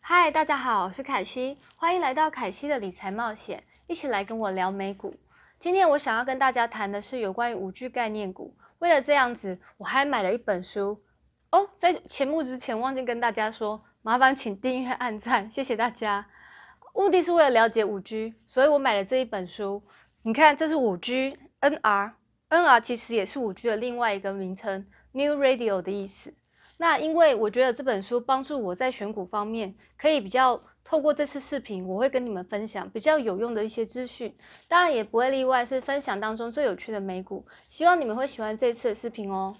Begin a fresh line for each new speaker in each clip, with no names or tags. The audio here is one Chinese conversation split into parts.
嗨，大家好，我是凯西，欢迎来到凯西的理财冒险，一起来跟我聊美股。今天我想要跟大家谈的是有关于五 G 概念股。为了这样子，我还买了一本书哦。在节目之前忘记跟大家说，麻烦请订阅、按赞，谢谢大家。目的是为了了解五 G，所以我买了这一本书。你看，这是五 G NR，NR 其实也是五 G 的另外一个名称，New Radio 的意思。那因为我觉得这本书帮助我在选股方面，可以比较透过这次视频，我会跟你们分享比较有用的一些资讯。当然也不会例外，是分享当中最有趣的美股。希望你们会喜欢这次的视频哦。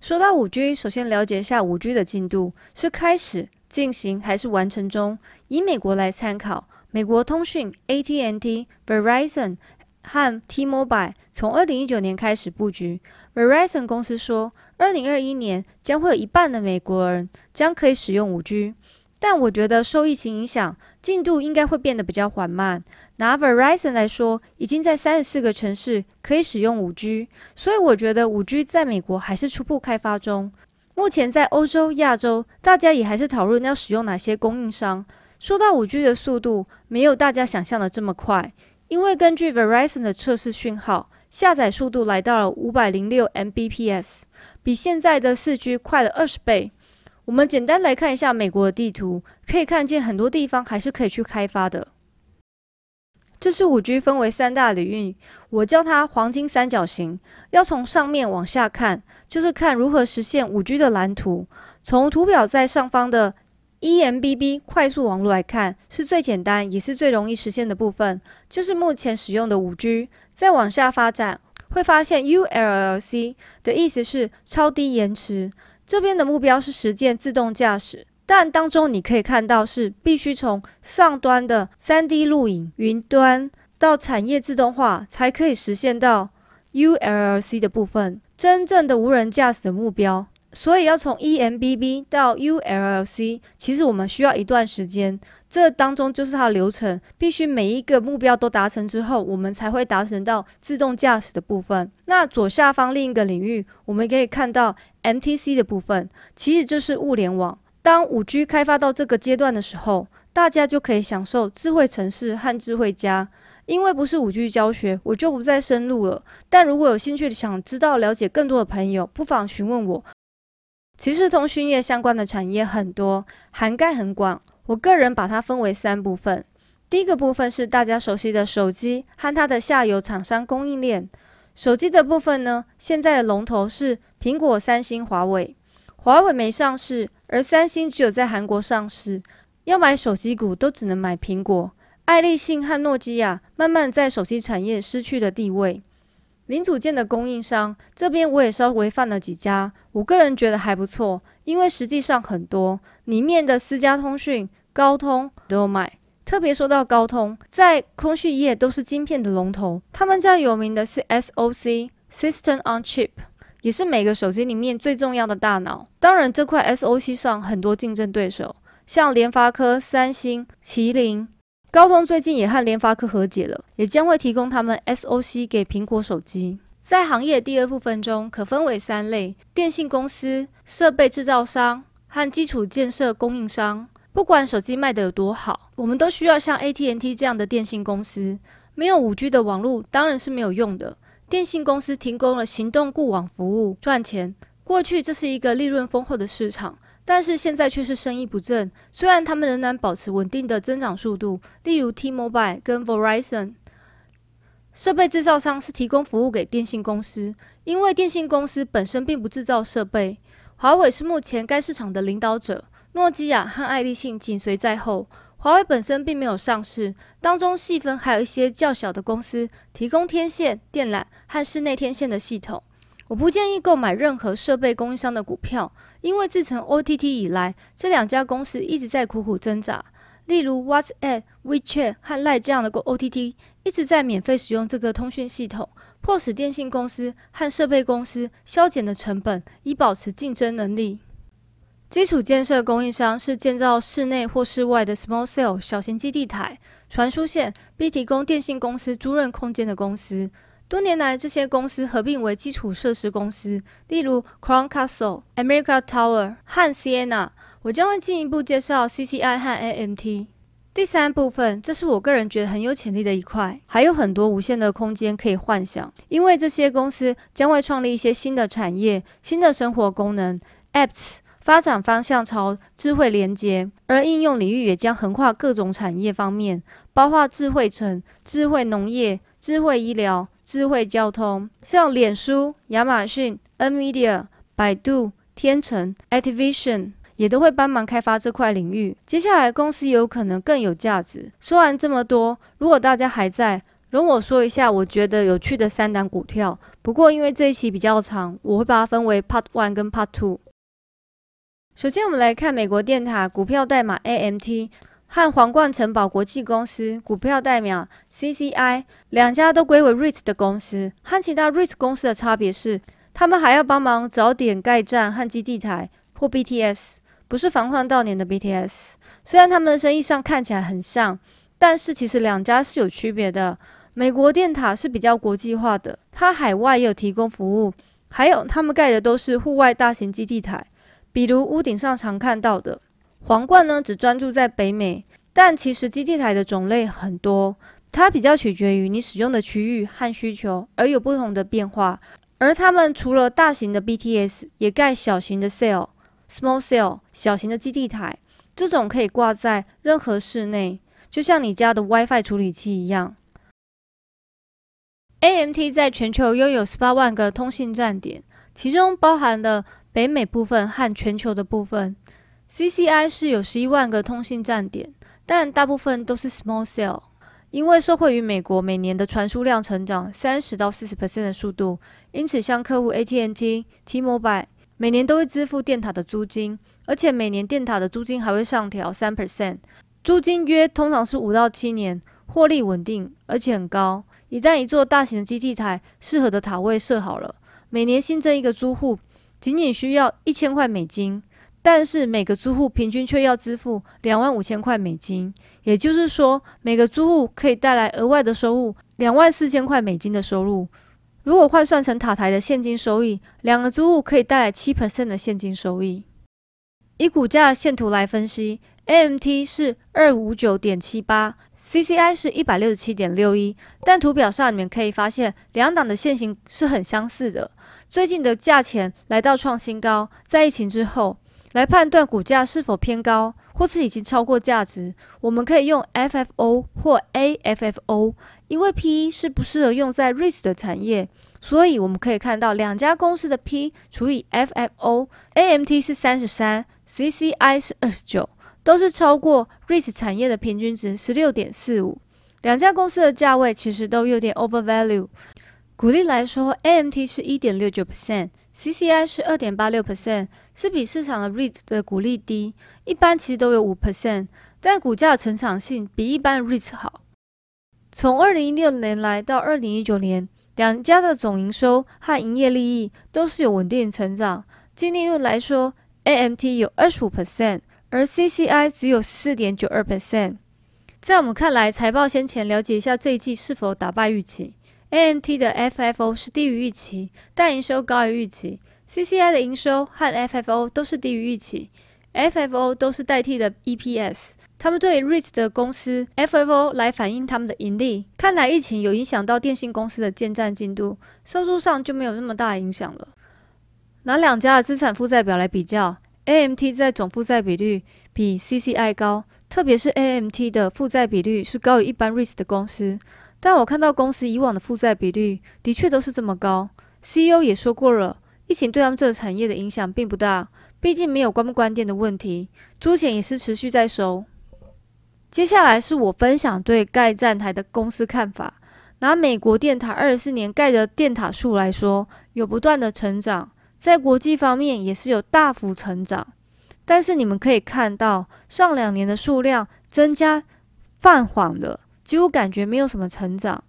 说到五 G，首先了解一下五 G 的进度是开始进行还是完成中。以美国来参考，美国通讯 AT&T、Verizon 和 T-Mobile 从二零一九年开始布局。Verizon 公司说。二零二一年将会有一半的美国人将可以使用五 G，但我觉得受疫情影响，进度应该会变得比较缓慢。拿 Verizon 来说，已经在三十四个城市可以使用五 G，所以我觉得五 G 在美国还是初步开发中。目前在欧洲、亚洲，大家也还是讨论要使用哪些供应商。说到五 G 的速度，没有大家想象的这么快，因为根据 Verizon 的测试讯号。下载速度来到了五百零六 Mbps，比现在的四 G 快了二十倍。我们简单来看一下美国的地图，可以看见很多地方还是可以去开发的。这是五 G 分为三大领域，我叫它黄金三角形。要从上面往下看，就是看如何实现五 G 的蓝图。从图表在上方的 eMBB 快速网络来看，是最简单也是最容易实现的部分，就是目前使用的五 G。再往下发展，会发现 ULLC 的意思是超低延迟。这边的目标是实践自动驾驶，但当中你可以看到是必须从上端的 3D 录影、云端到产业自动化，才可以实现到 ULLC 的部分，真正的无人驾驶的目标。所以要从 eMBB 到 ULLC，其实我们需要一段时间。这当中就是它的流程，必须每一个目标都达成之后，我们才会达成到自动驾驶的部分。那左下方另一个领域，我们可以看到 MTC 的部分，其实就是物联网。当五 G 开发到这个阶段的时候，大家就可以享受智慧城市和智慧家。因为不是五 G 教学，我就不再深入了。但如果有兴趣想知道了解更多的朋友，不妨询问我。其实通讯业相关的产业很多，涵盖很广。我个人把它分为三部分。第一个部分是大家熟悉的手机和它的下游厂商供应链。手机的部分呢，现在的龙头是苹果、三星、华为。华为没上市，而三星只有在韩国上市。要买手机股都只能买苹果。爱立信和诺基亚慢慢在手机产业失去了地位。零组件的供应商这边我也稍微放了几家，我个人觉得还不错，因为实际上很多里面的私家通讯。高通都有买，特别说到高通，在通讯业都是晶片的龙头。他们家有名的是 SOC（System on Chip），也是每个手机里面最重要的大脑。当然，这块 SOC 上很多竞争对手，像联发科、三星、麒麟。高通最近也和联发科和解了，也将会提供他们 SOC 给苹果手机。在行业第二部分中，可分为三类：电信公司、设备制造商和基础建设供应商。不管手机卖得有多好，我们都需要像 AT&T 这样的电信公司。没有 5G 的网络当然是没有用的。电信公司提供了行动固网服务，赚钱。过去这是一个利润丰厚的市场，但是现在却是生意不振。虽然他们仍然保持稳定的增长速度，例如 T-Mobile 跟 Verizon。设备制造商是提供服务给电信公司，因为电信公司本身并不制造设备。华为是目前该市场的领导者。诺基亚和爱立信紧随在后，华为本身并没有上市，当中细分还有一些较小的公司提供天线、电缆和室内天线的系统。我不建议购买任何设备供应商的股票，因为自从 OTT 以来，这两家公司一直在苦苦挣扎。例如 WhatsApp、WeChat 和 Line 这样的 OTT 一直在免费使用这个通讯系统，迫使电信公司和设备公司削减的成本，以保持竞争能力。基础建设供应商是建造室内或室外的 small cell 小型基地台、传输线，并提供电信公司租赁空间的公司。多年来，这些公司合并为基础设施公司，例如 Crown Castle、America Tower 和 Sienna。我将会进一步介绍 CCI 和 AMT。第三部分，这是我个人觉得很有潜力的一块，还有很多无限的空间可以幻想，因为这些公司将会创立一些新的产业、新的生活功能，Apps 发展方向朝智慧连接，而应用领域也将横跨各种产业方面，包括智慧城、智慧农业、智慧医疗。智慧交通，像脸书、亚马逊、NVIDIA、百度、天成、Activision 也都会帮忙开发这块领域。接下来公司有可能更有价值。说完这么多，如果大家还在，容我说一下我觉得有趣的三档股票。不过因为这一期比较长，我会把它分为 Part One 跟 Part Two。首先，我们来看美国电塔股票代码 AMT。和皇冠城堡国际公司股票代码 CCI 两家都归为 REIT 的公司，和其他 REIT 公司的差别是，他们还要帮忙找点盖站和基地台或 BTS，不是防患到年的 BTS。虽然他们的生意上看起来很像，但是其实两家是有区别的。美国电塔是比较国际化的，它海外也有提供服务，还有他们盖的都是户外大型基地台，比如屋顶上常看到的。皇冠呢，只专注在北美，但其实基地台的种类很多，它比较取决于你使用的区域和需求而有不同的变化。而他们除了大型的 BTS，也盖小型的 cell、small cell 小型的基地台，这种可以挂在任何室内，就像你家的 WiFi 处理器一样。AMT 在全球拥有十八万个通信站点，其中包含了北美部分和全球的部分。CCI 是有十一万个通信站点，但大部分都是 small cell，因为受惠于美国每年的传输量成长三十到四十 percent 的速度，因此像客户 AT&T、T-Mobile 每年都会支付电塔的租金，而且每年电塔的租金还会上调三 percent，租金约通常是五到七年，获利稳定而且很高。一旦一座大型的基地台适合的塔位设好了，每年新增一个租户，仅仅需要一千块美金。但是每个租户平均却要支付两万五千块美金，也就是说，每个租户可以带来额外的收入两万四千块美金的收入。如果换算成塔台的现金收益，两个租户可以带来七 percent 的现金收益。以股价线图来分析，AMT 是二五九点七八，CCI 是一百六十七点六一。但图表上你们可以发现，两档的线型是很相似的。最近的价钱来到创新高，在疫情之后。来判断股价是否偏高，或是已经超过价值，我们可以用 FFO 或 AFFO。因为 PE 是不适合用在 REIT 的产业，所以我们可以看到两家公司的 P 除以 FFO，AMT 是三十三，CCI 是二十九，都是超过 REIT 产业的平均值十六点四五。两家公司的价位其实都有点 overvalue。股利来说，AMT 是一点六九 percent CCI 是二点八六 percent，是比市场的 REIT 的股利低。一般其实都有五 percent，但股价的成长性比一般 REIT 好。从二零一六年来到二零一九年，两家的总营收和营业利益都是有稳定成长。净利润来说，AMT 有二十五 percent，而 CCI 只有四点九二 percent。在我们看来，财报先前了解一下这一季是否打败预期。AMT 的 FFO 是低于预期，但营收高于预期。CCI 的营收和 FFO 都是低于预期，FFO 都是代替的 EPS。他们对 REIT 的公司 FFO 来反映他们的盈利。看来疫情有影响到电信公司的建站进度，收入上就没有那么大影响了。拿两家的资产负债表来比较，AMT 在总负债比率比 CCI 高，特别是 AMT 的负债比率是高于一般 REIT 的公司。但我看到公司以往的负债比率的确都是这么高。CEO 也说过了，疫情对他们这个产业的影响并不大，毕竟没有关不关店的问题，租钱也是持续在收。接下来是我分享对盖站台的公司看法。拿美国电塔二十四年盖的电塔数来说，有不断的成长，在国际方面也是有大幅成长。但是你们可以看到，上两年的数量增加放缓了。几乎感觉没有什么成长。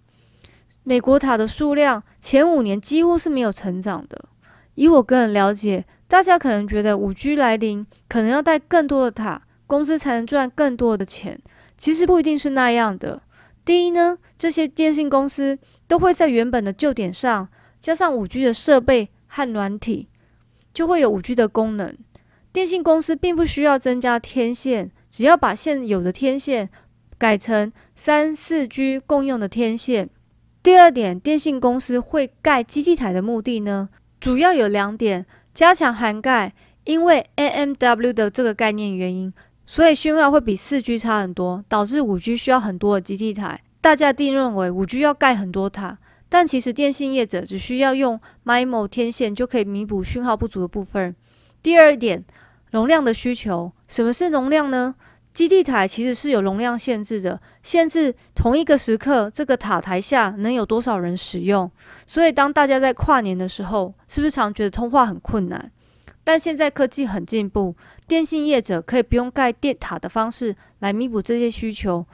美国塔的数量前五年几乎是没有成长的。以我个人了解，大家可能觉得五 G 来临，可能要带更多的塔，公司才能赚更多的钱。其实不一定是那样的。
第一呢，这些电信公司都会在原本的旧点上加上五 G 的设备和软体，就会有五 G 的功能。电信公司并不需要增加天线，只要把现有的天线改成三四 G 共用的天线。第二点，电信公司会盖基地台的目的呢，主要有两点：加强涵盖，因为 AMW 的这个概念原因。所以讯号会比四 G 差很多，导致五 G 需要很多的基地台。大家定认为五 G 要盖很多塔，但其实电信业者只需要用 MIMO 天线就可以弥补讯号不足的部分。第二点，容量的需求。什么是容量呢？基地台其实是有容量限制的，限制同一个时刻这个塔台下能有多少人使用。所以当大家在跨年的时候，是不是常觉得通话很困难？但现在科技很进步，电信业者可以不用盖电塔的方式来弥补这些需求，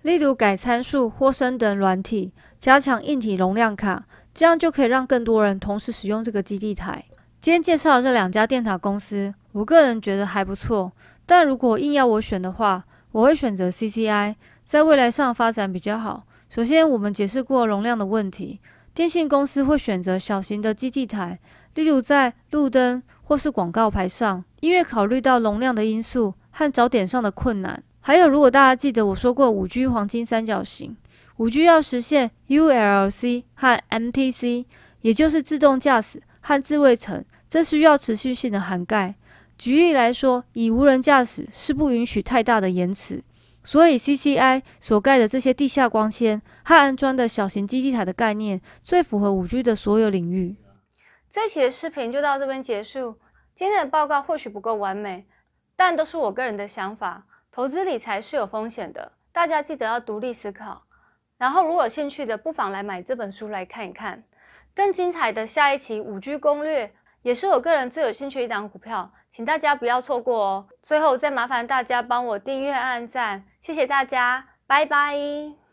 例如改参数或升等软体，加强硬体容量卡，这样就可以让更多人同时使用这个基地台。今天介绍的这两家电塔公司，我个人觉得还不错，但如果硬要我选的话，我会选择 CCI，在未来上发展比较好。首先，我们解释过容量的问题，电信公司会选择小型的基地台。例如在路灯或是广告牌上，因为考虑到容量的因素和找点上的困难。还有，如果大家记得我说过五 G 黄金三角形，五 G 要实现 ULC 和 MTC，也就是自动驾驶和智慧城，这需要持续性的涵盖。举例来说，以无人驾驶是不允许太大的延迟，所以 CCI 所盖的这些地下光纤和安装的小型基地台的概念，最符合五 G 的所有领域。
这期的视频就到这边结束。今天的报告或许不够完美，但都是我个人的想法。投资理财是有风险的，大家记得要独立思考。然后，如果有兴趣的，不妨来买这本书来看一看。更精彩的下一期五 G 攻略，也是我个人最有兴趣一档股票，请大家不要错过哦。最后，再麻烦大家帮我订阅、按赞，谢谢大家，拜拜。